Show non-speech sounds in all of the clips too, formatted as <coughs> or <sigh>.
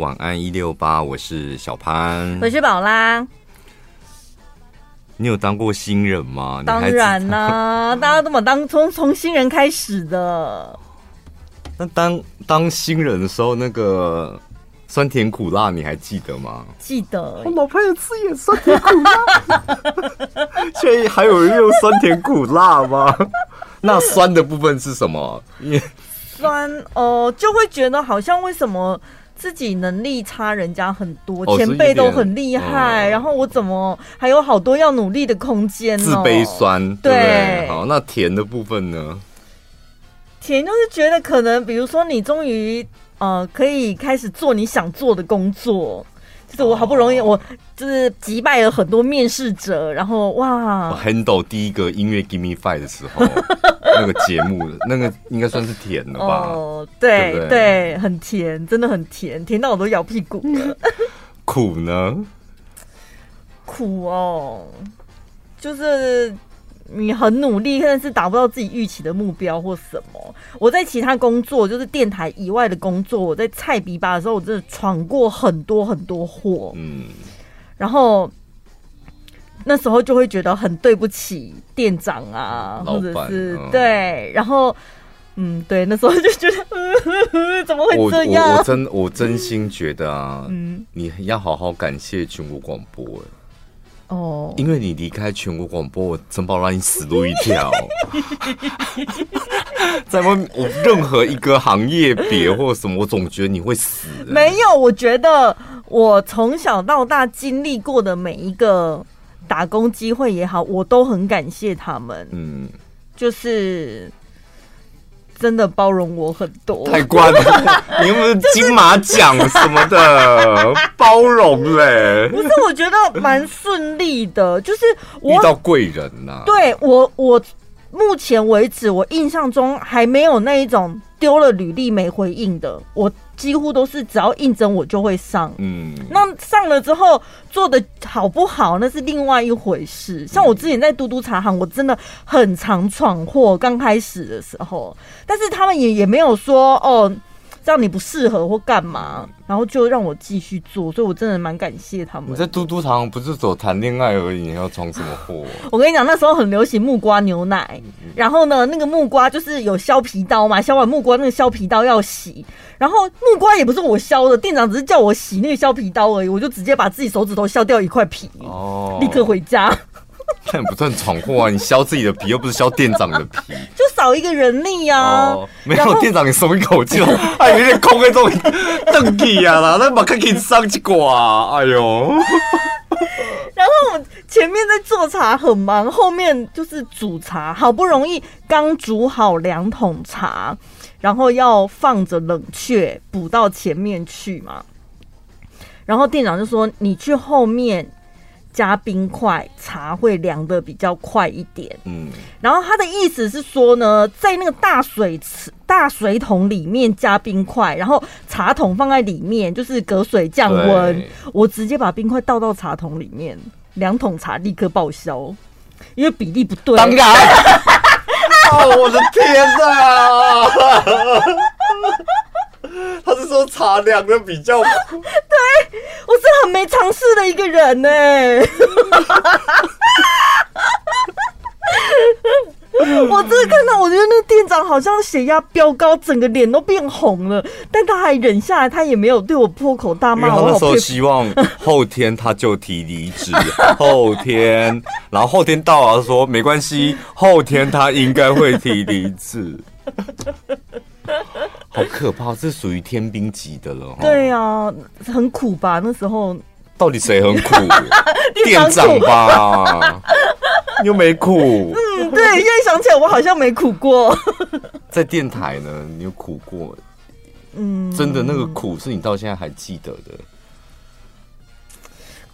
晚安一六八，我是小潘，我是宝拉。你有当过新人吗？当然啦、啊，大家都嘛当从从新人开始的。那当当新人的时候，那个酸甜苦辣你还记得吗？记得。我老朋友吃也酸甜苦辣。<laughs> 现在还有人用酸甜苦辣吗？<laughs> 那酸的部分是什么？<laughs> 酸哦、呃，就会觉得好像为什么？自己能力差人家很多，前辈都很厉害，然后我怎么还有好多要努力的空间呢？自卑酸，对，对。好，那甜的部分呢？甜就是觉得可能，比如说你终于呃可以开始做你想做的工作，就是我好不容易我就是击败了很多面试者，然后哇，handle 第一个音乐 Give Me Five 的时候。<laughs> 那个节目，那个应该算是甜了吧？哦，对对，对，很甜，真的很甜，甜到我都咬屁股了。<laughs> 苦呢？苦哦，就是你很努力，但是达不到自己预期的目标或什么。我在其他工作，就是电台以外的工作，我在菜比吧的时候，我真的闯过很多很多祸。嗯，然后。那时候就会觉得很对不起店长啊，或者是、嗯、对，然后嗯，对，那时候就觉得 <laughs> 怎么会这样？我我，我真我真心觉得啊，嗯，你要好好感谢全国广播哦，因为你离开全国广播，我真怕让你死路一条。<laughs> 在外面，我任何一个行业别或什么，我总觉得你会死。没有，我觉得我从小到大经历过的每一个。打工机会也好，我都很感谢他们。嗯，就是真的包容我很多。太乖了，<laughs> 你有没有金马奖什么的包容嘞？不是，我觉得蛮顺利的，就是我遇到贵人呐、啊。对我，我目前为止，我印象中还没有那一种丢了履历没回应的。我。几乎都是只要应征我就会上，嗯，那上了之后做的好不好那是另外一回事。像我之前在嘟嘟茶行，我真的很常闯祸，刚开始的时候，但是他们也也没有说哦。这样你不适合或干嘛，然后就让我继续做，所以我真的蛮感谢他们。你在嘟嘟堂不是走谈恋爱而已，你要闯什么祸？我跟你讲，那时候很流行木瓜牛奶，然后呢，那个木瓜就是有削皮刀嘛，削完木瓜那个削皮刀要洗，然后木瓜也不是我削的，店长只是叫我洗那个削皮刀而已，我就直接把自己手指头削掉一块皮，哦，立刻回家。<laughs> 那也不算闯祸啊！你削自己的皮，又不是削店长的皮，<laughs> 就少一个人力呀、啊哦。没有店长，你松一口气，<laughs> 哎有点空在这种瞪气呀啦，那马克给上去挂，哎呦！然后前面在做茶很忙，后面就是煮茶，好不容易刚煮好两桶茶，然后要放着冷却补到前面去嘛。然后店长就说：“你去后面。”加冰块，茶会凉的比较快一点。嗯，然后他的意思是说呢，在那个大水池、大水桶里面加冰块，然后茶桶放在里面，就是隔水降温。我直接把冰块倒到茶桶里面，两桶茶立刻报销，因为比例不对。当然，<laughs> 哦，我的天哪！他是说茶凉的比较，对，我是很没常识的一个人呢。<laughs> 我真的看到，我觉得那个店长好像血压飙高，整个脸都变红了，但他还忍下来，他也没有对我破口大骂。我那时候希望后天他就提离职，<laughs> 后天，然后后天到了说没关系，后天他应该会提离职。好可怕，这属于天兵级的了。对呀、啊，很苦吧？那时候到底谁很苦？<laughs> 店长吧？你又没苦。嗯，对，现在想起来，我好像没苦过。在电台呢，你有苦过？嗯，真的那个苦是你到现在还记得的。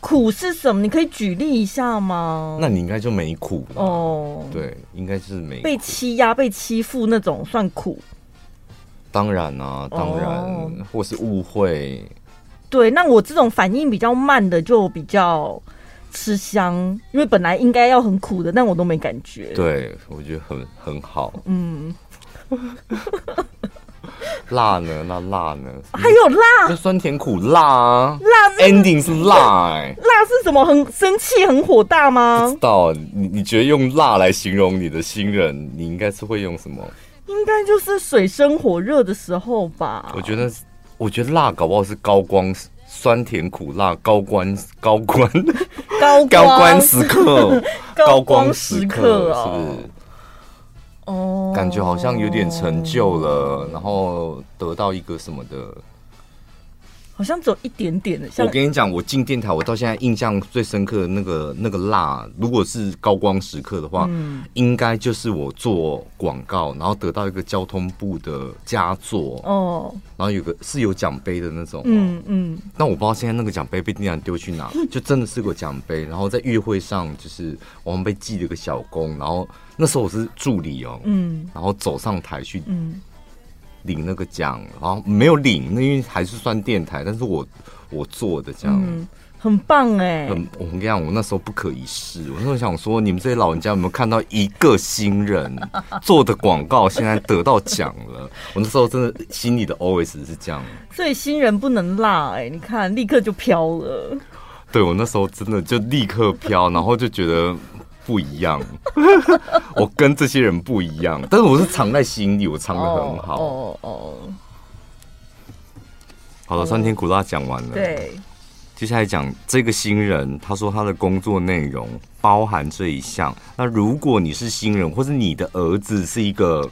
苦是什么？你可以举例一下吗？那你应该就没苦哦。对，应该是没被欺压、被欺负那种算苦。当然啊，当然，哦、或是误会。对，那我这种反应比较慢的就比较吃香，因为本来应该要很苦的，但我都没感觉。对，我觉得很很好。嗯。<laughs> 辣呢？那辣呢？还有辣，就酸甜苦辣啊！辣 ending 是辣哎、欸，辣是什么？很生气，很火大吗？不知道。你你觉得用辣来形容你的新人，你应该是会用什么？应该就是水深火热的时候吧。我觉得，我觉得辣搞不好是高光，酸甜苦辣高关高关高高关时刻，<laughs> 高光时刻，是不是？哦，感觉好像有点成就了，然后得到一个什么的。好像只有一点点的。我跟你讲，我进电台，我到现在印象最深刻的那个那个辣，如果是高光时刻的话，嗯，应该就是我做广告，然后得到一个交通部的佳作哦，然后有个是有奖杯的那种，嗯嗯。但我不知道现在那个奖杯被店长丢去哪，就真的是个奖杯。然后在月会上，就是我们被记了个小功，然后那时候我是助理哦，嗯，然后走上台去，嗯。领那个奖，然后没有领，那因为还是算电台，但是我我做的这样，嗯、很棒哎。很，我跟你讲，我那时候不可一世，我那时候想说，你们这些老人家有没有看到一个新人做的广告现在得到奖了？我那时候真的心里的 always 是这样，所以新人不能落哎，你看立刻就飘了。对，我那时候真的就立刻飘，然后就觉得。不一样，<laughs> 我跟这些人不一样，但是我是藏在心里，我藏的很好。哦哦，好了，酸甜苦辣讲完了。对，接下来讲这个新人，他说他的工作内容包含这一项。那如果你是新人，或是你的儿子是一个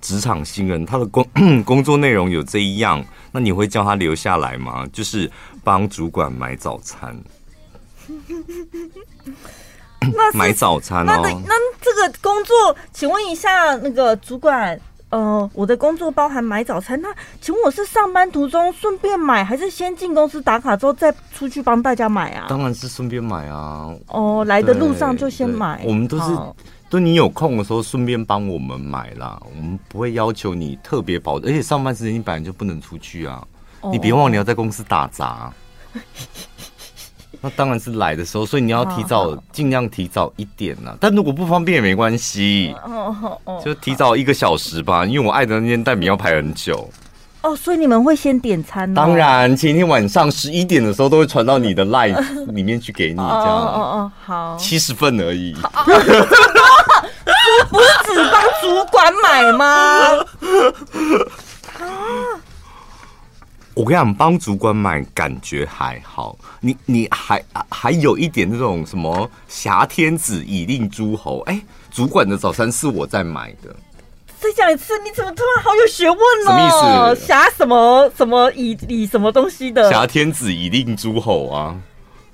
职场新人，他的工 <clears throat> 工作内容有这一样，那你会叫他留下来吗？就是帮主管买早餐。<laughs> <coughs> 那买早餐哦，那那这个工作，请问一下那个主管，呃，我的工作包含买早餐，那请问我是上班途中顺便买，还是先进公司打卡之后再出去帮大家买啊？当然是顺便买啊。哦，来的路上就先买。我们都是，都你有空的时候顺便帮我们买啦。我们不会要求你特别保，而且上班时间你本来就不能出去啊。哦、你别忘了你要在公司打杂。<laughs> 那当然是来的时候，所以你要提早，尽量提早一点呐。但如果不方便也没关系，就提早一个小时吧。因为我爱的那间蛋饼要排很久。哦，所以你们会先点餐？当然，前一天晚上十一点的时候都会传到你的 line <laughs> 里面去给你，这样。哦哦好，七十份而已。<laughs> 不是只帮主管买吗？<laughs> 我跟你讲，帮主管买感觉还好，你你还还有一点那种什么挟天子以令诸侯，哎、欸，主管的早餐是我在买的。再讲一次，你怎么突然好有学问呢？什么意思？挟什么什么以以什么东西的？挟天子以令诸侯啊？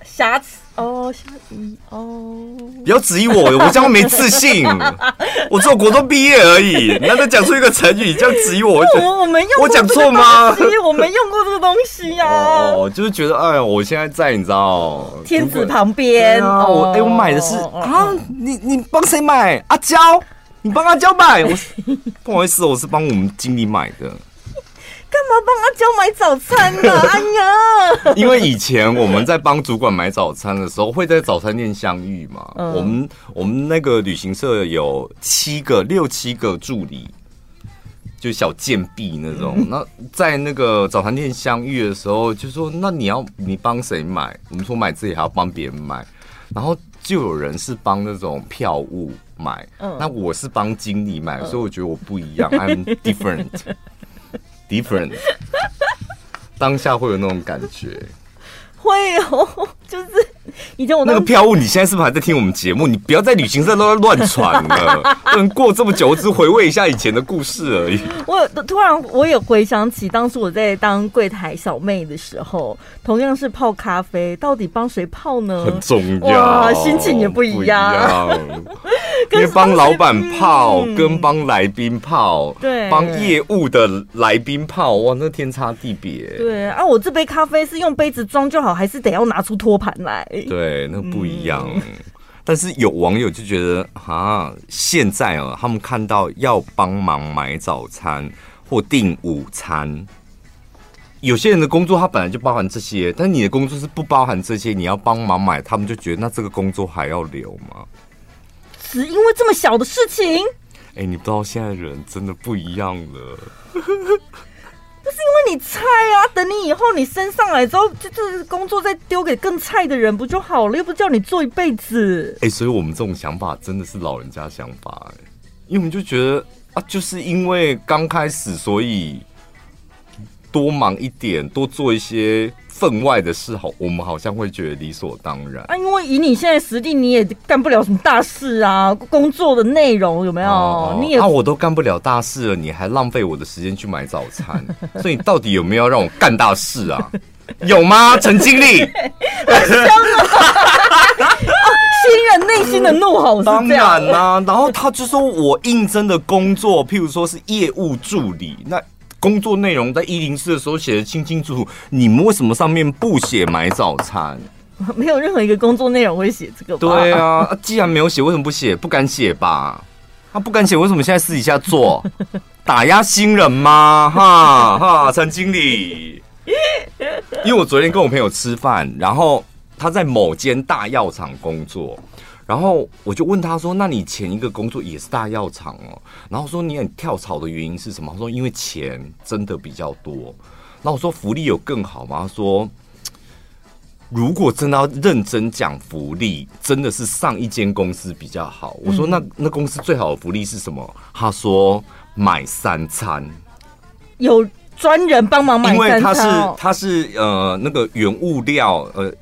挟哦，瑕疵哦，不要质疑我，我这样没自信。<laughs> 我只有国中毕业而已，难得讲出一个成语，你这样质疑我，我我没用，我讲错吗？我没用过这个东西啊。哦，就是觉得，哎呀，我现在在，你知道，天子旁边。我哎，我买的是啊，你你帮谁买？阿娇，你帮阿娇买？我 <laughs> 不好意思，我是帮我们经理买的。干嘛帮阿娇买早餐呢？<laughs> 哎呀，因为以前我们在帮主管买早餐的时候，会在早餐店相遇嘛。嗯、我们我们那个旅行社有七个六七个助理，就小贱婢那种。嗯、那在那个早餐店相遇的时候，就说：“那你要你帮谁买？”我们说买自己还要帮别人买，然后就有人是帮那种票务买，嗯、那我是帮经理买，所以我觉得我不一样、嗯、，I'm different。<laughs> Different，当下会有那种感觉，会有，<laughs> 就是以前我那个票务，你现在是不是还在听我们节目？你不要在旅行社都在乱传了。<laughs> 不能过这么久，我只是回味一下以前的故事而已。我突然我也回想起当初我在当柜台小妹的时候，同样是泡咖啡，到底帮谁泡呢？很重要，心情也不一样。<laughs> 因为帮老板泡跟帮来宾泡，对，帮业务的来宾泡，哇，那天差地别。对啊，我这杯咖啡是用杯子装就好，还是得要拿出托盘来？对，那不一样。嗯、<laughs> 但是有网友就觉得，啊，现在啊，他们看到要帮忙买早餐或订午餐，有些人的工作他本来就包含这些，但你的工作是不包含这些，你要帮忙买，他们就觉得那这个工作还要留吗？只因为这么小的事情，哎、欸，你不知道现在人真的不一样了。<laughs> 不是因为你菜啊，等你以后你升上来之后，就这工作再丢给更菜的人不就好了？又不叫你做一辈子。哎、欸，所以我们这种想法真的是老人家想法因为我们就觉得啊，就是因为刚开始，所以多忙一点，多做一些。分外的事好，我们好像会觉得理所当然啊。因为以你现在实力，你也干不了什么大事啊。工作的内容有没有？你也啊，我都干不了大事了，你还浪费我的时间去买早餐，<laughs> 所以你到底有没有让我干大事啊？<laughs> 有吗，陈经理？<laughs> 新人内心的怒吼。当然啦、啊，然后他就说我应征的工作，譬如说是业务助理，那。工作内容在一零四的时候写得清清楚楚，你们为什么上面不写买早餐？<laughs> 没有任何一个工作内容会写这个。对啊，既然没有写，为什么不写？不敢写吧？他不敢写，为什么现在私底下做？<laughs> 打压新人吗？哈哈，陈经理。因为我昨天跟我朋友吃饭，然后他在某间大药厂工作。然后我就问他说：“那你前一个工作也是大药厂哦？”然后说：“你很跳槽的原因是什么？”他说：“因为钱真的比较多。”那我说：“福利有更好吗？”他说：“如果真的要认真讲福利，真的是上一间公司比较好。”我说：“那那公司最好的福利是什么？”他说：“买三餐，有专人帮忙买三餐。”因为他是他是呃那个原物料呃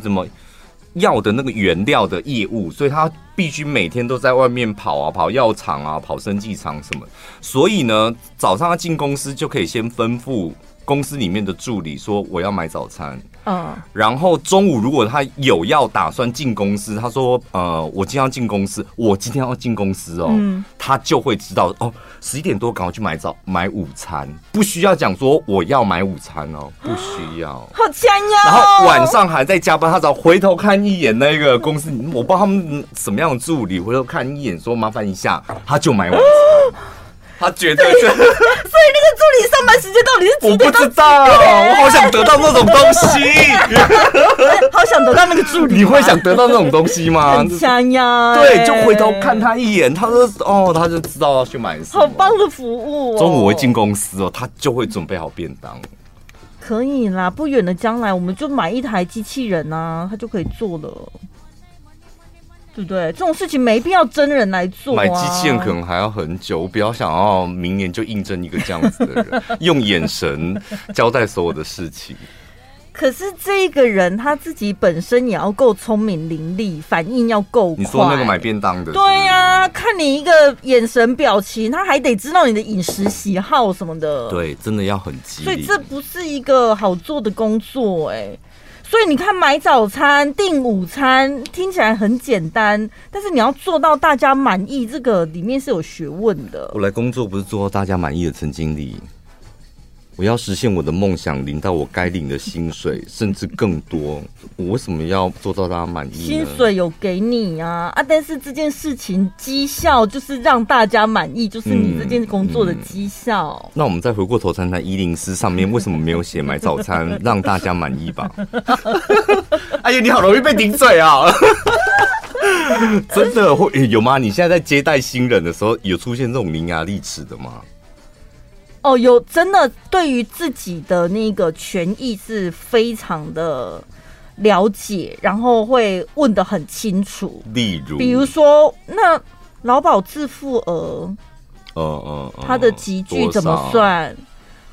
怎么？药的那个原料的业务，所以他必须每天都在外面跑啊，跑药厂啊，跑生技厂什么。所以呢，早上他进公司就可以先吩咐公司里面的助理说：“我要买早餐。”嗯，然后中午如果他有要打算进公司，他说：“呃，我今天要进公司，我今天要进公司哦。嗯”他就会知道哦，十一点多赶快去买早买午餐，不需要讲说我要买午餐哦，不需要。好强呀！然后晚上还在加班，他只要回头看一眼那个公司，我不知道他们什么样的助理，回头看一眼说麻烦一下，他就买晚餐。<gasps> 他绝对是，<laughs> 所以那个助理上班时间到底是？我不知道，我好想得到那种东西，<laughs> 好想得到那个助理。你会想得到那种东西吗？很香呀！对，就回头看他一眼，他说：“哦，他就知道要去买什么。”好棒的服务哦！中午我会进公司哦，他就会准备好便当。可以啦，不远的将来我们就买一台机器人啊，他就可以做了。对不对？这种事情没必要真人来做啊。买机器人可能还要很久，我比较想要明年就应征一个这样子的人，用眼神交代所有的事情。可是这个人他自己本身也要够聪明伶俐，反应要够快。你说那个买便当的？对呀，看你一个眼神表情，他还得知道你的饮食喜好什么的。对，真的要很机。所以这不是一个好做的工作哎。所以你看，买早餐、订午餐听起来很简单，但是你要做到大家满意，这个里面是有学问的。我来工作不是做到大家满意的，陈经理。我要实现我的梦想，领到我该领的薪水，甚至更多。我为什么要做到大家满意？薪水有给你啊啊！但是这件事情绩效就是让大家满意，就是你这件工作的绩效。嗯嗯。那我们再回过头看看一零四上面为什么没有写买早餐 <laughs> 让大家满意吧？<laughs> 哎呀，你好容易被顶嘴啊！<laughs> 真的会有吗？你现在在接待新人的时候，有出现这种伶牙俐齿的吗？哦，有真的对于自己的那个权益是非常的了解，然后会问得很清楚。例如，比如说，那劳保自付额，嗯嗯，他的集聚怎么算？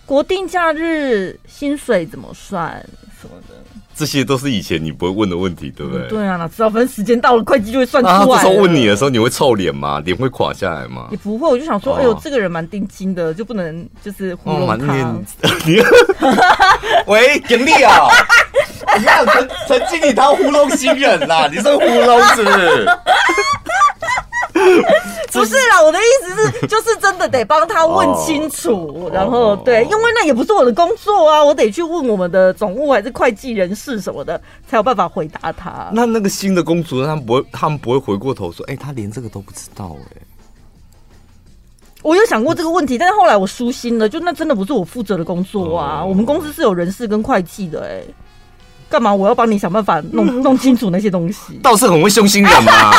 国定假日薪水怎么算？什么的。这些都是以前你不会问的问题，对不对？嗯、对啊，哪知道，反正时间到了，会计就会算出来。啊，这时候问你的时候，你会臭脸吗？脸会垮下来吗？也不会，我就想说，哦、哎呦，这个人蛮定金的，就不能就是糊弄他。<laughs> 喂，盈利啊！你看陈陈经理他糊弄新人啦，你是糊弄是不是？<laughs> 不是啦，我的意思是，就是真的得帮他问清楚，哦、然后对，因为那也不是我的工作啊，我得去问我们的总务还是会计人事什么的，才有办法回答他。那那个新的公主，他们不会，他们不会回过头说，哎、欸，他连这个都不知道哎、欸。我有想过这个问题，但是后来我舒心了，就那真的不是我负责的工作啊。哦、我们公司是有人事跟会计的、欸，哎，干嘛我要帮你想办法弄 <laughs> 弄清楚那些东西？倒是很会凶心人嘛。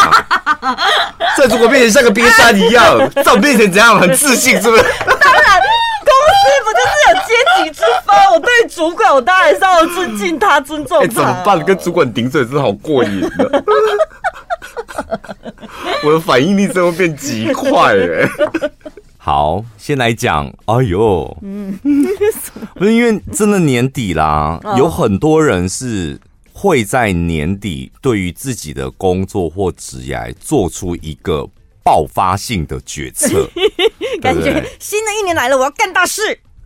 在主管面前像个冰山一样，在我面前怎样很自信，是不是？当然，公司不就是有阶级之分？我对主管，我当然是要尊敬他，尊重他。欸、怎么办？跟主管顶嘴真的好过瘾的。<laughs> 我的反应力真的会变极快哎。好，先来讲。哎呦，嗯，<laughs> <laughs> 不是因为真的年底啦，有很多人是会在年底对于自己的工作或职业做出一个爆发性的决策，<laughs> 感觉新的一年来了，我要干大事。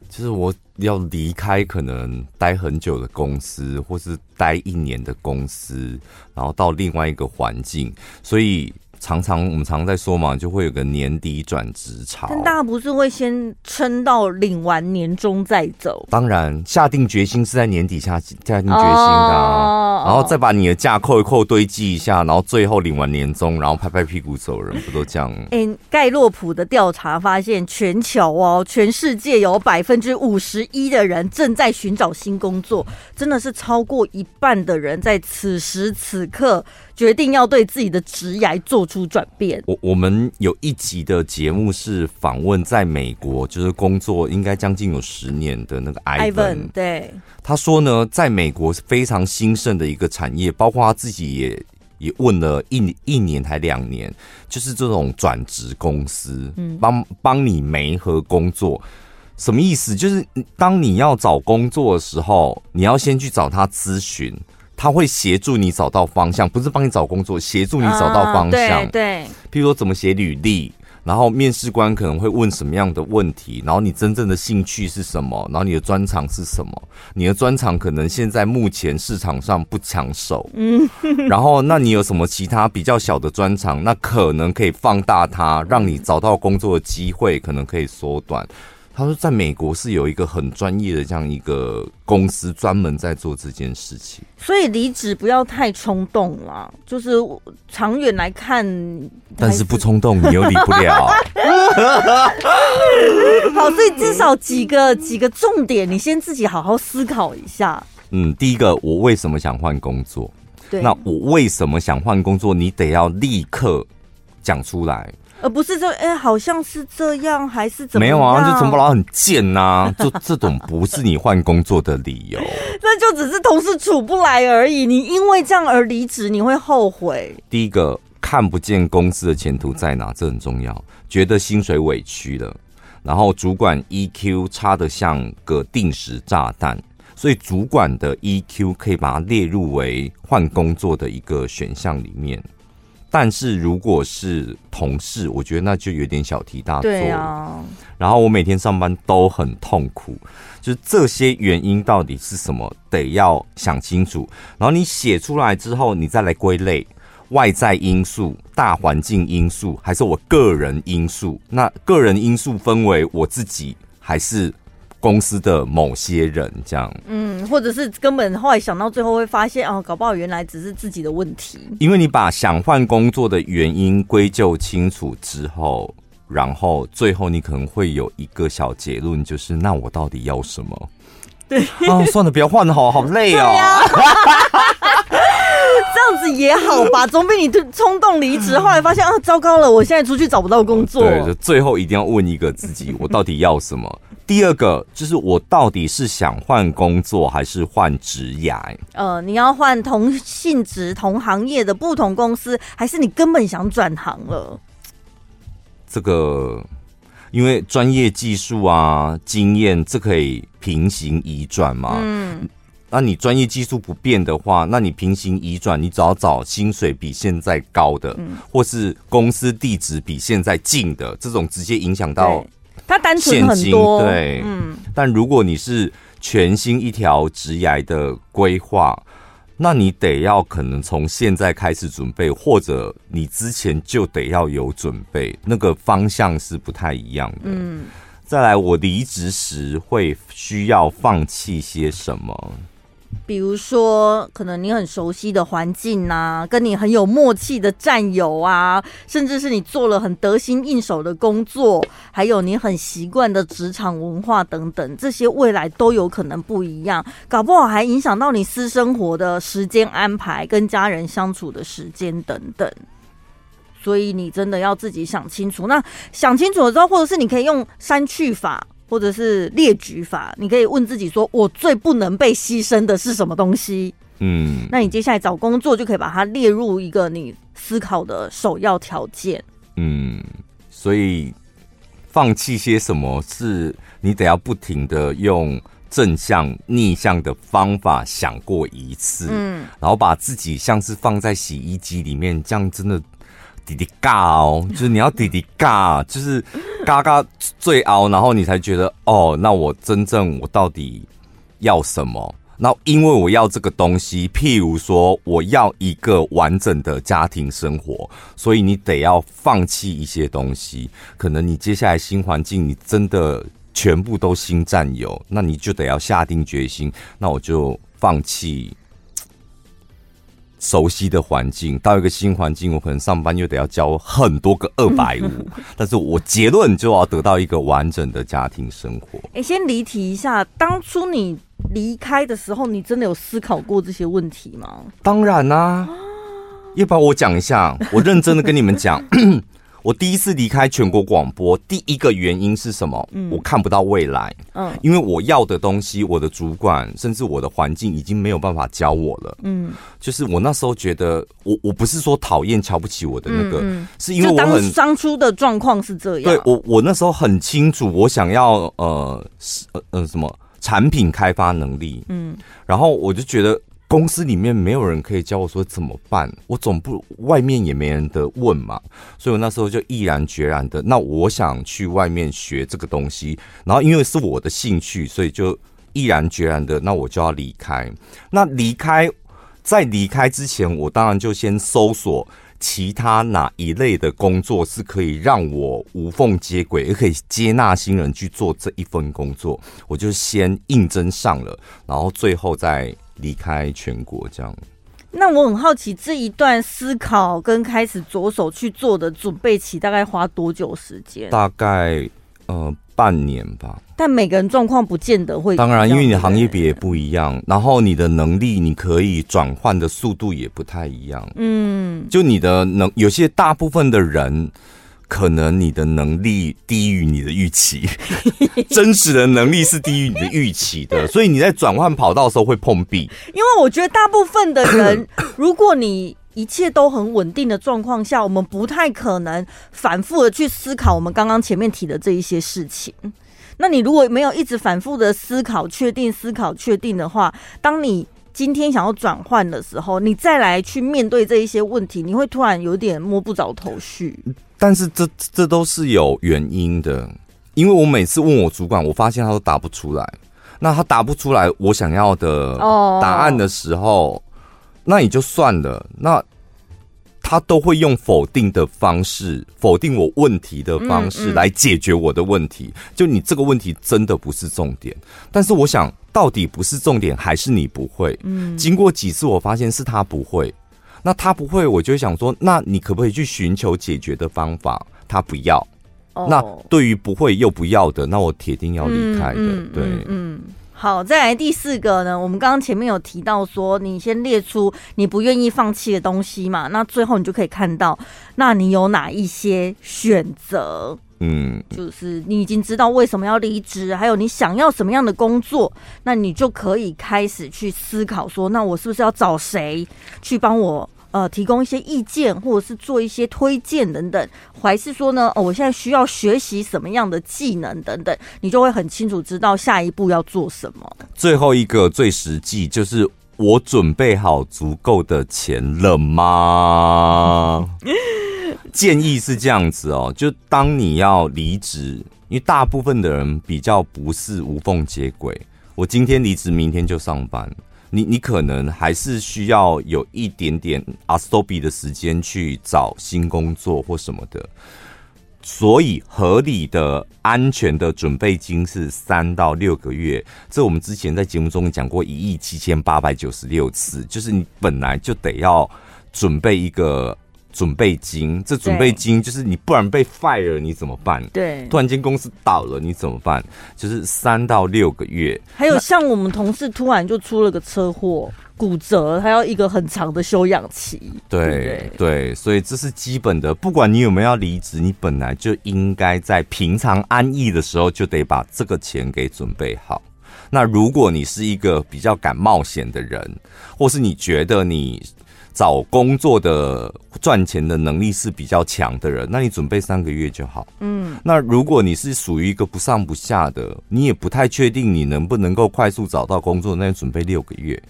就是我要离开可能待很久的公司，或是待一年的公司，然后到另外一个环境，所以。常常我们常常在说嘛，就会有个年底转职潮。但大家不是会先撑到领完年终再走？当然，下定决心是在年底下下定决心的，啊，然后再把你的假扣一扣，堆积一下，然后最后领完年终，然后拍拍屁股走人，不都这样？哎，盖洛普的调查发现，全球哦，全世界有百分之五十一的人正在寻找新工作，真的是超过一半的人在此时此刻。决定要对自己的职涯做出转变。我我们有一集的节目是访问在美国，就是工作应该将近有十年的那个 Ivan。对，他说呢，在美国非常兴盛的一个产业，包括他自己也也问了一一年还两年，就是这种转职公司，帮帮你媒合工作，什么意思？就是当你要找工作的时候，你要先去找他咨询。他会协助你找到方向，不是帮你找工作，协助你找到方向。对对，譬如说怎么写履历，然后面试官可能会问什么样的问题，然后你真正的兴趣是什么，然后你的专长是什么？你的专长可能现在目前市场上不抢手，<laughs> 嗯，然后那你有什么其他比较小的专长，那可能可以放大它，让你找到工作的机会可能可以缩短。他说，在美国是有一个很专业的这样一个公司，专门在做这件事情。所以离职不要太冲动了，就是长远来看。但是不冲动，你又离不了。<laughs> 好，所以至少几个 <laughs> 几个重点，你先自己好好思考一下。嗯，第一个，我为什么想换工作？对，那我为什么想换工作？你得要立刻讲出来。而不是说，哎、欸，好像是这样，还是怎么样？没有啊，就陈伯劳很贱呐、<laughs> 啊，就这种不是你换工作的理由。那就只是同事处不来而已。你因为这样而离职，你会后悔。第一个看不见公司的前途在哪，这很重要。觉得薪水委屈了，然后主管 EQ 差的像个定时炸弹，所以主管的 EQ 可以把它列入为换工作的一个选项里面。但是如果是同事，我觉得那就有点小题大做。对啊。然后我每天上班都很痛苦，就是这些原因到底是什么，得要想清楚。然后你写出来之后，你再来归类外在因素、大环境因素，还是我个人因素。那个人因素分为我自己还是？公司的某些人这样，嗯，或者是根本后来想到最后会发现哦，搞不好原来只是自己的问题。因为你把想换工作的原因归咎清楚之后，然后最后你可能会有一个小结论，就是那我到底要什么？对啊，算了，不要换了，好好累哦。<laughs> 这样子也好吧，总比你冲动离职，后来发现啊，糟糕了，我现在出去找不到工作。对，就最后一定要问一个自己，我到底要什么？第二个就是我到底是想换工作还是换职业？呃，你要换同性质、同行业的不同公司，还是你根本想转行了？这个因为专业技术啊、经验，这可以平行移转嘛。嗯，那你专业技术不变的话，那你平行移转，你只要找薪水比现在高的，嗯、或是公司地址比现在近的，这种直接影响到。它单纯很多，对，嗯，但如果你是全新一条职涯的规划，那你得要可能从现在开始准备，或者你之前就得要有准备，那个方向是不太一样的。嗯，再来，我离职时会需要放弃些什么？比如说，可能你很熟悉的环境啊，跟你很有默契的战友啊，甚至是你做了很得心应手的工作，还有你很习惯的职场文化等等，这些未来都有可能不一样，搞不好还影响到你私生活的时间安排，跟家人相处的时间等等。所以你真的要自己想清楚。那想清楚了之后，或者是你可以用删去法，或者是列举法，你可以问自己说：我最不能被牺牲的是什么东西？嗯，那你接下来找工作就可以把它列入一个你思考的首要条件。嗯，所以放弃些什么是你得要不停的用正向、逆向的方法想过一次，嗯，然后把自己像是放在洗衣机里面，这样真的滴滴嘎哦，就是你要滴滴嘎，就是嘎嘎最熬，然后你才觉得哦，那我真正我到底要什么？那因为我要这个东西，譬如说我要一个完整的家庭生活，所以你得要放弃一些东西。可能你接下来新环境，你真的全部都新占有，那你就得要下定决心。那我就放弃熟悉的环境，到一个新环境，我可能上班又得要交很多个二百五，<laughs> 但是我结论就要得到一个完整的家庭生活。哎，先离题一下，当初你。离开的时候，你真的有思考过这些问题吗？当然啦、啊，要不要我讲一下？我认真的跟你们讲，<laughs> 我第一次离开全国广播，第一个原因是什么？嗯，我看不到未来。嗯，因为我要的东西，我的主管甚至我的环境已经没有办法教我了。嗯，就是我那时候觉得，我我不是说讨厌、瞧不起我的那个，嗯嗯、是因为我很当初的状况是这样。对我，我那时候很清楚，我想要呃呃呃什么。产品开发能力，嗯，然后我就觉得公司里面没有人可以教我说怎么办，我总不外面也没人得问嘛，所以我那时候就毅然决然的，那我想去外面学这个东西，然后因为是我的兴趣，所以就毅然决然的，那我就要离开。那离开，在离开之前，我当然就先搜索。其他哪一类的工作是可以让我无缝接轨，也可以接纳新人去做这一份工作？我就先应征上了，然后最后再离开全国这样。那我很好奇，这一段思考跟开始着手去做的准备期，大概花多久时间？大概呃。半年吧，但每个人状况不见得会。当然，因为你行业别也不一样，然后你的能力，你可以转换的速度也不太一样。嗯，就你的能，有些大部分的人，可能你的能力低于你的预期，<laughs> 真实的能力是低于你的预期的，<laughs> 所以你在转换跑道的时候会碰壁。因为我觉得大部分的人，如果你。一切都很稳定的状况下，我们不太可能反复的去思考我们刚刚前面提的这一些事情。那你如果没有一直反复的思考、确定、思考、确定的话，当你今天想要转换的时候，你再来去面对这一些问题，你会突然有点摸不着头绪。但是这这都是有原因的，因为我每次问我主管，我发现他都答不出来。那他答不出来我想要的答案的时候。Oh. 那也就算了，那他都会用否定的方式，否定我问题的方式来解决我的问题。就你这个问题真的不是重点，但是我想到底不是重点，还是你不会？嗯，经过几次，我发现是他不会。那他不会，我就想说，那你可不可以去寻求解决的方法？他不要。那对于不会又不要的，那我铁定要离开的。对，嗯。好，再来第四个呢？我们刚刚前面有提到说，你先列出你不愿意放弃的东西嘛，那最后你就可以看到，那你有哪一些选择？嗯，就是你已经知道为什么要离职，还有你想要什么样的工作，那你就可以开始去思考说，那我是不是要找谁去帮我？呃，提供一些意见，或者是做一些推荐等等，还是说呢，哦，我现在需要学习什么样的技能等等，你就会很清楚知道下一步要做什么。最后一个最实际就是，我准备好足够的钱了吗？<laughs> 建议是这样子哦，就当你要离职，因为大部分的人比较不是无缝接轨，我今天离职，明天就上班。你你可能还是需要有一点点阿斯多比的时间去找新工作或什么的，所以合理的、安全的准备金是三到六个月。这我们之前在节目中讲过一亿七千八百九十六次，就是你本来就得要准备一个。准备金，这准备金就是你不然被 fire 你怎么办？对，突然间公司倒了你怎么办？就是三到六个月。还有像我们同事突然就出了个车祸，骨折，它要一个很长的休养期。对对对，对，所以这是基本的。不管你有没有要离职，你本来就应该在平常安逸的时候就得把这个钱给准备好。那如果你是一个比较敢冒险的人，或是你觉得你找工作的赚钱的能力是比较强的人，那你准备三个月就好。嗯，那如果你是属于一个不上不下的，你也不太确定你能不能够快速找到工作，那你准备六个月。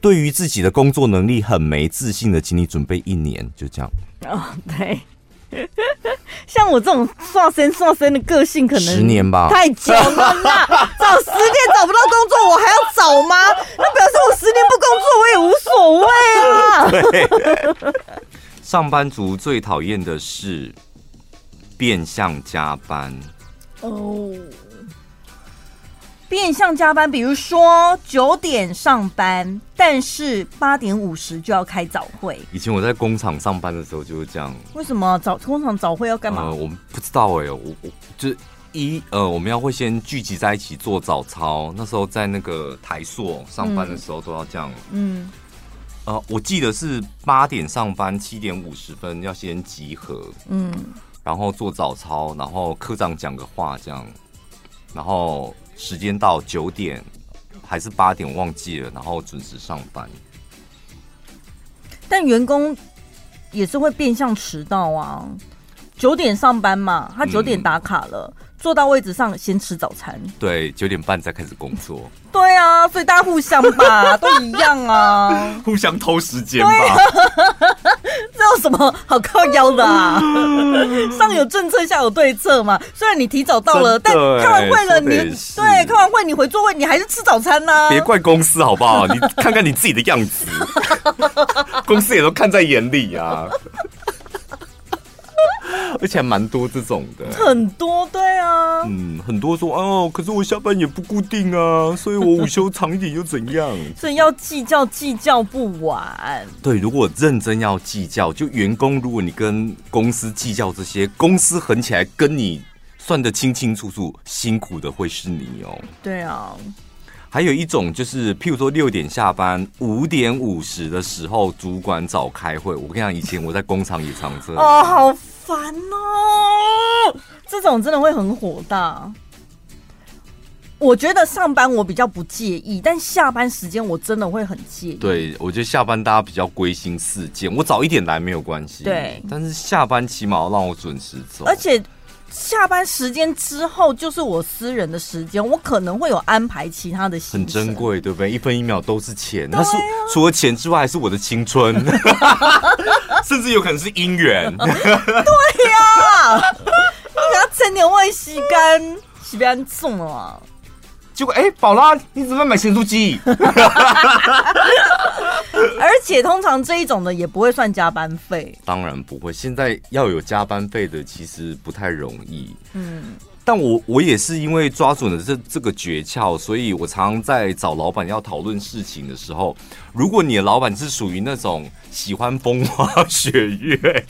对于自己的工作能力很没自信的，请你准备一年，就这样。哦，对。<laughs> 像我这种刷身刷身的个性，可能十年吧，太久了啦。<laughs> 找十年找不到工作，我还要找吗？那表示我十年不工作，我也无所谓啊。对，上班族最讨厌的是变相加班。哦。变相加班，比如说九点上班，但是八点五十就要开早会。以前我在工厂上班的时候就是这样。为什么早工厂早会要干嘛？呃，我们不知道哎、欸，我我就是一呃，我们要会先聚集在一起做早操。那时候在那个台塑上班的时候都要这样。嗯。呃，我记得是八点上班，七点五十分要先集合。嗯。然后做早操，然后科长讲个话这样，然后。时间到九点还是八点忘记了，然后准时上班。但员工也是会变相迟到啊。九点上班嘛，他九点打卡了。坐到位置上先吃早餐，对，九点半再开始工作。对啊，所以大家互相吧，<laughs> 都一样啊，互相偷时间吧。<laughs> 这有什么好靠腰的啊？<laughs> 上有政策，下有对策嘛。虽然你提早到了，但开完会了，你对开完会你回座位，你还是吃早餐呢、啊。别怪公司好不好？你看看你自己的样子，公司也都看在眼里啊。而且还蛮多这种的，很多对啊，嗯，很多说哦，可是我下班也不固定啊，所以我午休长一点又怎样？<laughs> 所以要计较计较不完。对，如果认真要计较，就员工，如果你跟公司计较这些，公司狠起来跟你算得清清楚楚，辛苦的会是你哦。对啊。还有一种就是，譬如说六点下班，五点五十的时候，主管找开会。我跟你讲，以前我在工厂也常这样。哦，好烦哦！这种真的会很火大。我觉得上班我比较不介意，但下班时间我真的会很介意。对，我觉得下班大家比较归心似箭，我早一点来没有关系。对，但是下班起码要让我准时走，而且。下班时间之后就是我私人的时间，我可能会有安排其他的行程，很珍贵，对不对？一分一秒都是钱，那、啊、是除了钱之外，还是我的青春，<laughs> 甚至有可能是姻缘。<laughs> 对呀、啊，你要趁点未洗干，洗干送了嘛。结果哎，宝拉，你怎么买咸酥鸡？<laughs> <laughs> 而且通常这一种的也不会算加班费，当然不会。现在要有加班费的其实不太容易。嗯，但我我也是因为抓准了这这个诀窍，所以我常常在找老板要讨论事情的时候，如果你的老板是属于那种喜欢风花雪月。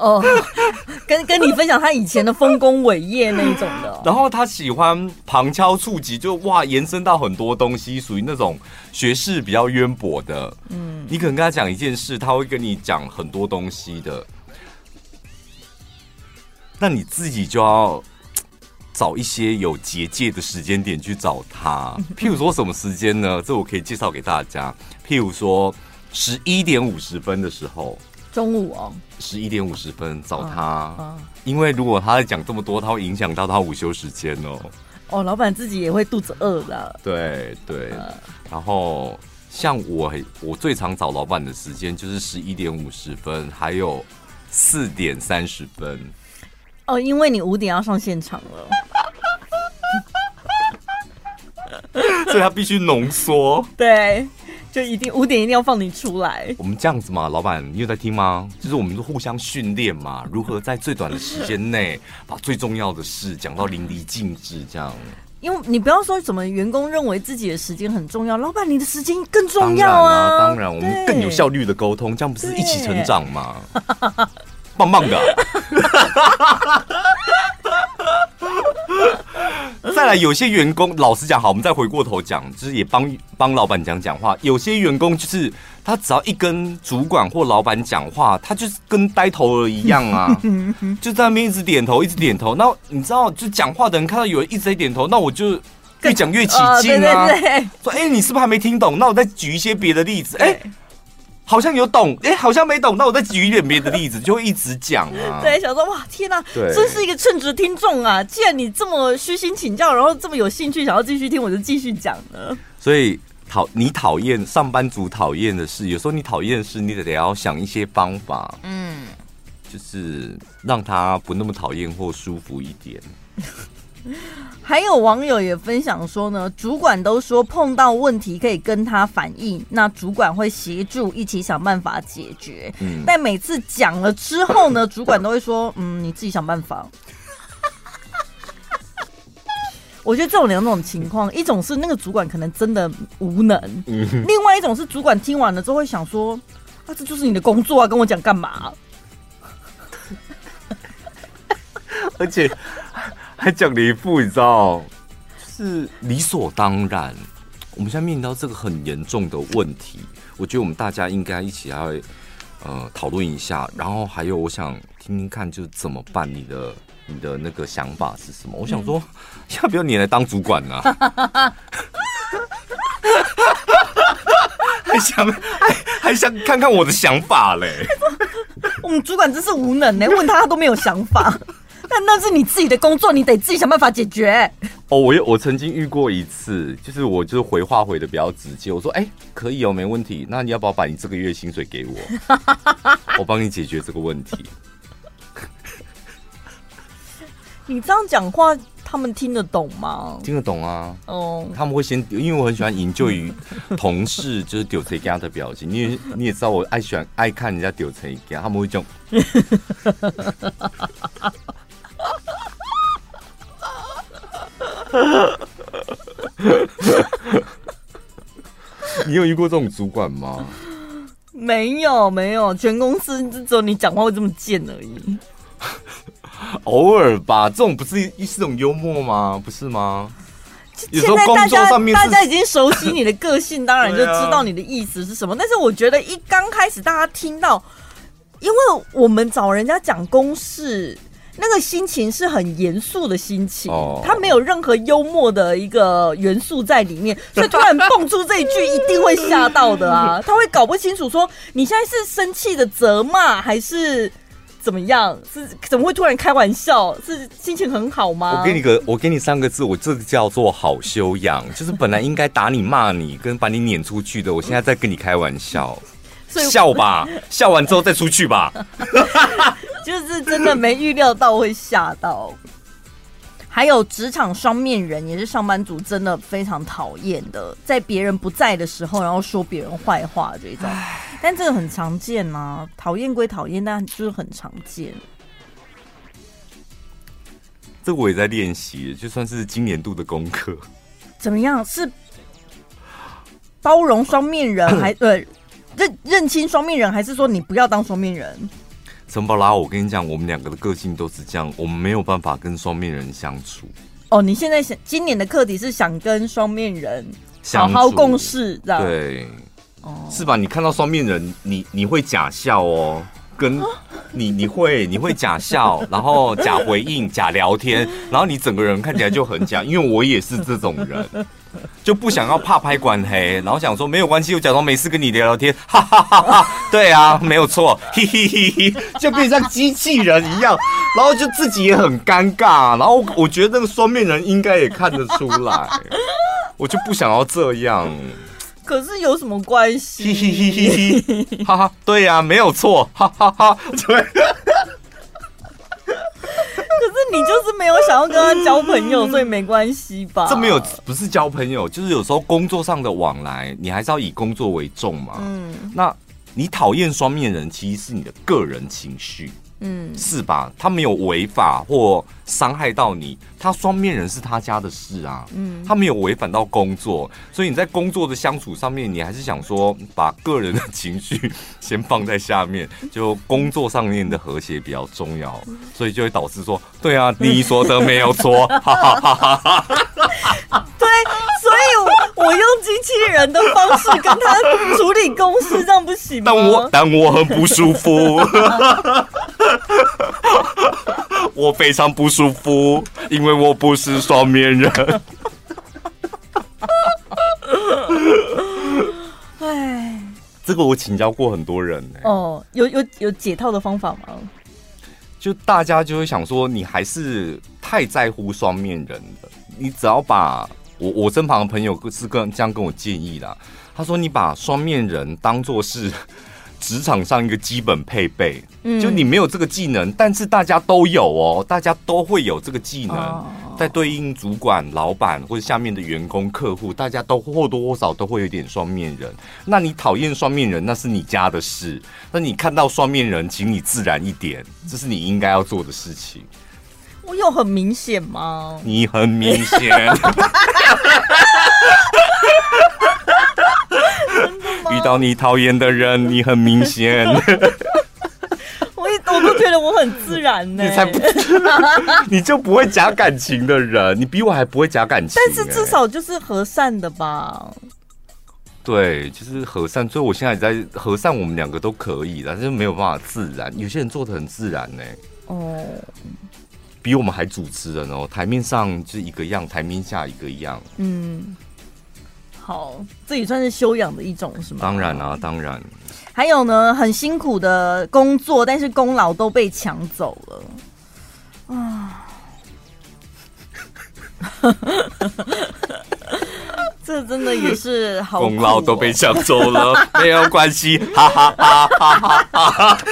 哦，<laughs> 跟跟你分享他以前的丰功伟业那种的，哦，然后他喜欢旁敲触击，就哇延伸到很多东西，属于那种学识比较渊博的。嗯，你可能跟他讲一件事，他会跟你讲很多东西的。那你自己就要找一些有结界的时间点去找他。<laughs> 譬如说什么时间呢？这我可以介绍给大家。譬如说十一点五十分的时候。中午哦，十一点五十分找他，因为如果他在讲这么多，他会影响到他午休时间哦。哦，老板自己也会肚子饿的。对对，然后像我，我最常找老板的时间就是十一点五十分，还有四点三十分。哦，因为你五点要上现场了，<laughs> 所以他必须浓缩。对。就一定五点一定要放你出来。我们这样子嘛，老板，你有在听吗？就是我们互相训练嘛，如何在最短的时间内把最重要的事讲到淋漓尽致，这样。因为你不要说什么员工认为自己的时间很重要，老板你的时间更重要啊！当然啊，当然，我们更有效率的沟通，这样不是一起成长吗？棒棒的。<laughs> 再来，有些员工老实讲，好，我们再回过头讲，就是也帮帮老板讲讲话。有些员工就是他只要一跟主管或老板讲话，他就是跟呆头鹅一样啊，<laughs> 就在那边一直点头，一直点头。那你知道，就讲话的人看到有人一直在点头，那我就越讲越起劲啊。说，哎，你是不是还没听懂？那我再举一些别的例子。哎。好像有懂，哎、欸，好像没懂，那我再举一点别的例子，就会一直讲啊。<laughs> 对，想说哇，天哪、啊，真是一个称职听众啊！既然你这么虚心请教，然后这么有兴趣想要继续听，我就继续讲了。所以讨你讨厌上班族讨厌的事，有时候你讨厌的事，你得得要想一些方法，嗯，就是让他不那么讨厌或舒服一点。<laughs> <laughs> 还有网友也分享说呢，主管都说碰到问题可以跟他反映，那主管会协助一起想办法解决。嗯，但每次讲了之后呢，主管都会说：“嗯，你自己想办法。<laughs> ”我觉得这种两种情况，一种是那个主管可能真的无能，另外一种是主管听完了之后会想说：“啊，这就是你的工作啊，跟我讲干嘛？” <laughs> 而且。还讲了一副，你知道，是理所当然。我们现在面临到这个很严重的问题，我觉得我们大家应该一起来呃讨论一下。然后还有，我想听听看，就怎么办？你的你的那个想法是什么？我想说，<laughs> 要不要你来当主管呢？<laughs> 还想还还想看看我的想法嘞？我们主管真是无能呢，问他他都没有想法。但那是你自己的工作，你得自己想办法解决。哦，我我曾经遇过一次，就是我就是回话回的比较直接，我说：“哎、欸，可以哦，没问题。那你要不要把你这个月薪水给我？<laughs> 我帮你解决这个问题。<laughs> ”你这样讲话，他们听得懂吗？听得懂啊。哦，他们会先，因为我很喜欢营救于同事就是丢谁家的表情，你也你也知道我爱喜欢爱看人家丢谁家，他们会这样。<laughs> <laughs> 你有遇过这种主管吗？没有，没有，全公司只有你讲话会这么贱而已。偶尔吧，这种不是一是种幽默吗？不是吗？有时候工作上面大家已经熟悉你的个性，当然就 <laughs> 知道你的意思是什么。但是我觉得一刚开始大家听到，因为我们找人家讲公事。那个心情是很严肃的心情，他没有任何幽默的一个元素在里面，<laughs> 所以突然蹦出这一句，一定会吓到的啊！<laughs> 他会搞不清楚，说你现在是生气的责骂，还是怎么样？是怎么会突然开玩笑？是心情很好吗？我给你个，我给你三个字，我这个叫做好修养，就是本来应该打你、骂你，跟把你撵出去的，我现在在跟你开玩笑。笑吧，笑完之后再出去吧。<laughs> 就是真的没预料到会吓到。还有职场双面人，也是上班族真的非常讨厌的，在别人不在的时候，然后说别人坏话这种。但这个很常见啊，讨厌归讨厌，但就是很常见。这我也在练习，就算是今年度的功课。怎么样？是包容双面人，还 <clears throat> 对？认认清双面人，还是说你不要当双面人？陈宝拉，我跟你讲，我们两个的个性都是这样，我们没有办法跟双面人相处。哦，你现在想今年的课题是想跟双面人好好共事，这样对？哦，是吧？你看到双面人，你你会假笑哦，跟你你会你会假笑，然后假回应、假聊天，然后你整个人看起来就很假，因为我也是这种人。就不想要怕拍管黑，然后想说没有关系，我假装没事跟你聊聊天，哈哈哈哈！对啊，没有错，嘿嘿嘿，就变像机器人一样，然后就自己也很尴尬，然后我觉得那个双面人应该也看得出来，我就不想要这样。可是有什么关系？嘿嘿嘿嘿嘿，哈哈，对呀，没有错，哈哈哈，对。可是你就是没有想要跟他交朋友，所以没关系吧？这没有，不是交朋友，就是有时候工作上的往来，你还是要以工作为重嘛。嗯，那你讨厌双面人，其实是你的个人情绪。嗯，是吧？他没有违法或伤害到你，他双面人是他家的事啊，嗯，他没有违反到工作，所以你在工作的相处上面，你还是想说把个人的情绪先放在下面，<laughs> 就工作上面的和谐比较重要，所以就会导致说，对啊，你说的没有错，哈哈哈哈哈哈，对。所以我，我我用机器人的方式跟他处理公事，这样不行吗？但我但我很不舒服，<laughs> 我非常不舒服，因为我不是双面人。<laughs> 哎，这个我请教过很多人呢。哦，有有有解套的方法吗？就大家就会想说，你还是太在乎双面人了。你只要把。我我身旁的朋友是跟这样跟我建议啦，他说，你把双面人当做是职场上一个基本配备，嗯，就你没有这个技能，但是大家都有哦，大家都会有这个技能，在对应主管、老板或者下面的员工、客户，大家都或多或少都会有点双面人。那你讨厌双面人，那是你家的事。那你看到双面人，请你自然一点，这是你应该要做的事情。我有很明显吗？你很明显。<laughs> 遇到你讨厌的人，你很明显。<laughs> 我一我都觉得我很自然呢。你才不，<laughs> 你就不会假感情的人，你比我还不会假感情。但是至少就是和善的吧？对，就是和善。所以我现在在和善，我们两个都可以，但是没有办法自然。有些人做的很自然呢。哦。比我们还主持人哦，台面上就是一个样，台面下一个样。嗯，好，自己算是修养的一种，是吗？当然啊，当然。还有呢，很辛苦的工作，但是功劳都被抢走了啊！<laughs> 这真的也是好、哦，功劳都被抢走了，<laughs> 没有关系，哈哈哈哈哈哈！<laughs>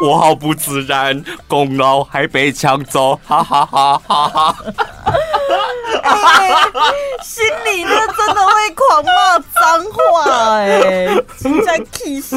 我好不自然，功劳还被抢走，哈哈哈哈哈！心里那真的会狂骂脏话，哎，正在气死。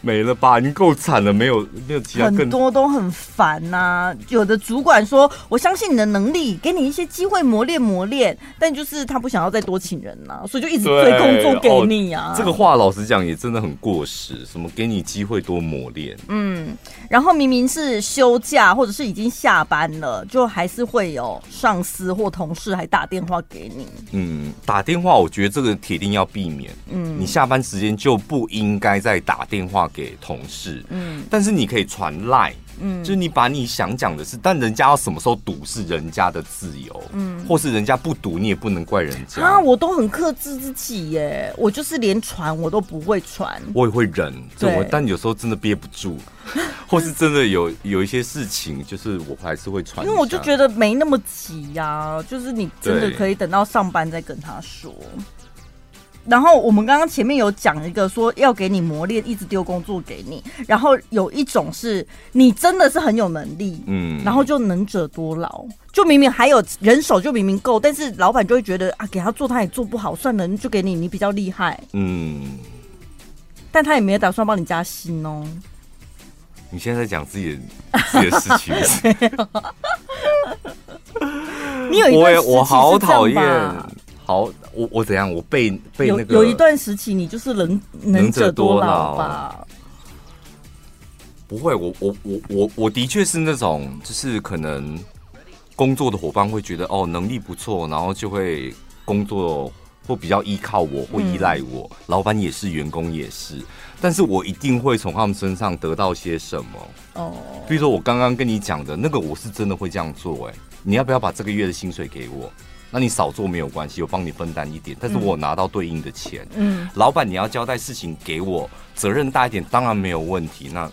没了吧？已经够惨了，没有没有其他很多都很烦呐、啊。有的主管说：“我相信你的能力，给你一些机会磨练磨练。”但就是他不想要再多请人呐、啊，所以就一直推工作给你啊。哦、这个话老实讲也真的很过时。什么给你机会多磨练？嗯，然后明明是休假或者是已经下班了，就还是会有上司或同事还打电话给你。嗯，打电话我觉得这个铁定要避免。嗯，你下班时间就不应该再打电话给同事，嗯，但是你可以传赖，嗯，就是你把你想讲的事，但人家要什么时候读是人家的自由，嗯，或是人家不读你也不能怪人家。啊。我都很克制自己耶，我就是连传我都不会传，我也会忍，对，但有时候真的憋不住，<laughs> 或是真的有有一些事情，就是我还是会传，因为我就觉得没那么急呀、啊，就是你真的可以等到上班再跟他说。然后我们刚刚前面有讲一个说要给你磨练，一直丢工作给你。然后有一种是你真的是很有能力，嗯，然后就能者多劳，就明明还有人手就明明够，但是老板就会觉得啊，给他做他也做不好，算了，就给你，你比较厉害，嗯。但他也没有打算帮你加薪哦。你现在在讲自己的自己的事情 <laughs> 你有一？我我好讨厌。好，我我怎样？我被被那个有，有一段时期，你就是能能者多劳吧？不会，我我我我我的确是那种，就是可能工作的伙伴会觉得哦，能力不错，然后就会工作或比较依靠我或依赖我。嗯、老板也是，员工也是，但是我一定会从他们身上得到些什么哦。比如说我刚刚跟你讲的那个，我是真的会这样做。哎，你要不要把这个月的薪水给我？那你少做没有关系，我帮你分担一点，但是我拿到对应的钱。嗯，老板，你要交代事情给我，责任大一点，当然没有问题。那，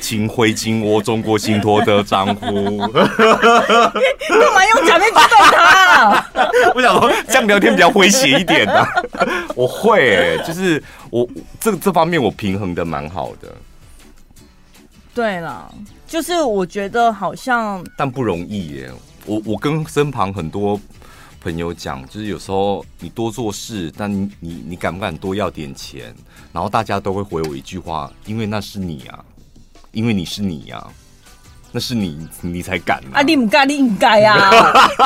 金灰金窝中国信托的账户。<laughs> 干嘛用假面具对他？<laughs> 我想说这样聊天比较诙谐一点的。我会、欸，就是我这这方面我平衡的蛮好的。对了，就是我觉得好像，但不容易耶、欸。我我跟身旁很多朋友讲，就是有时候你多做事，但你你你敢不敢多要点钱？然后大家都会回我一句话，因为那是你啊，因为你是你呀、啊，那是你你才敢啊！啊你唔敢，你唔该啊！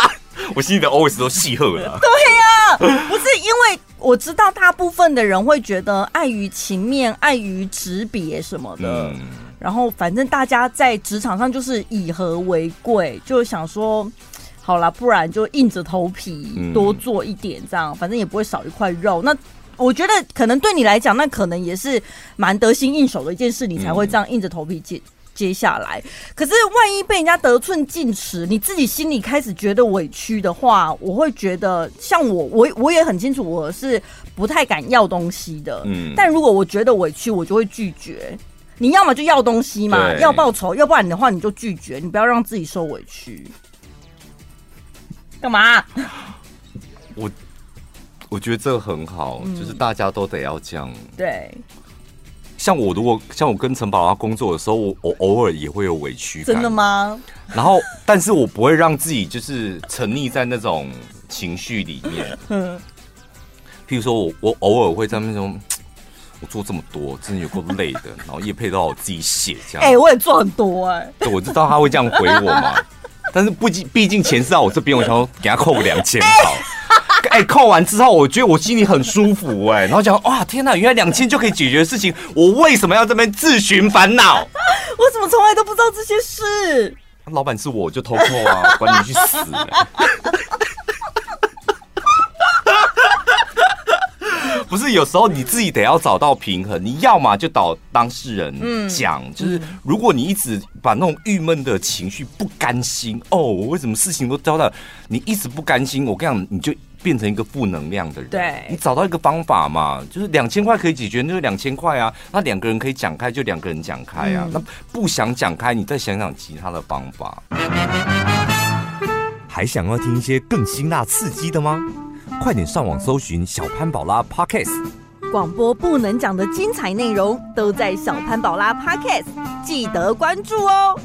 <laughs> 我心里的 always 都细喝了。对呀、啊，不是因为我知道大部分的人会觉得碍于情面、碍于职别什么的，嗯、然后反正大家在职场上就是以和为贵，就想说。好啦，不然就硬着头皮多做一点，这样、嗯、反正也不会少一块肉。那我觉得可能对你来讲，那可能也是蛮得心应手的一件事，你才会这样硬着头皮接接下来。可是万一被人家得寸进尺，你自己心里开始觉得委屈的话，我会觉得像我，我我也很清楚，我是不太敢要东西的。嗯，但如果我觉得委屈，我就会拒绝。你要么就要东西嘛，要报酬，要不然的话你就拒绝，你不要让自己受委屈。干嘛？我我觉得这个很好，嗯、就是大家都得要这样。对，像我如果像我跟陈宝拉工作的时候，我我偶尔也会有委屈感。真的吗？然后，但是我不会让自己就是沉溺在那种情绪里面。嗯。<laughs> 譬如说我我偶尔会在那种，我做这么多，真的有够累的，然后业配都要我自己写这样。哎、欸，我也做很多哎、欸。对，我知道他会这样回我嘛。<laughs> 但是不竟毕竟钱是在我这边，我想说给他扣个两千好。<laughs> 哎、欸，扣完之后，我觉得我心里很舒服哎、欸，然后讲哇天哪，原来两千就可以解决的事情，我为什么要这边自寻烦恼？<laughs> 我怎么从来都不知道这些事？老板是我就偷扣啊，管你去死、欸！不是，有时候你自己得要找到平衡。你要么就找当事人讲，嗯、就是如果你一直把那种郁闷的情绪、不甘心哦，我为什么事情都交代，你一直不甘心，我跟你讲，你就变成一个负能量的人。对，你找到一个方法嘛，就是两千块可以解决，那就两千块啊。那两个人可以讲开，就两个人讲开啊。嗯、那不想讲开，你再想想其他的方法。还想要听一些更辛辣刺激的吗？快点上网搜寻小潘宝拉 Podcast，广播不能讲的精彩内容都在小潘宝拉 Podcast，记得关注哦。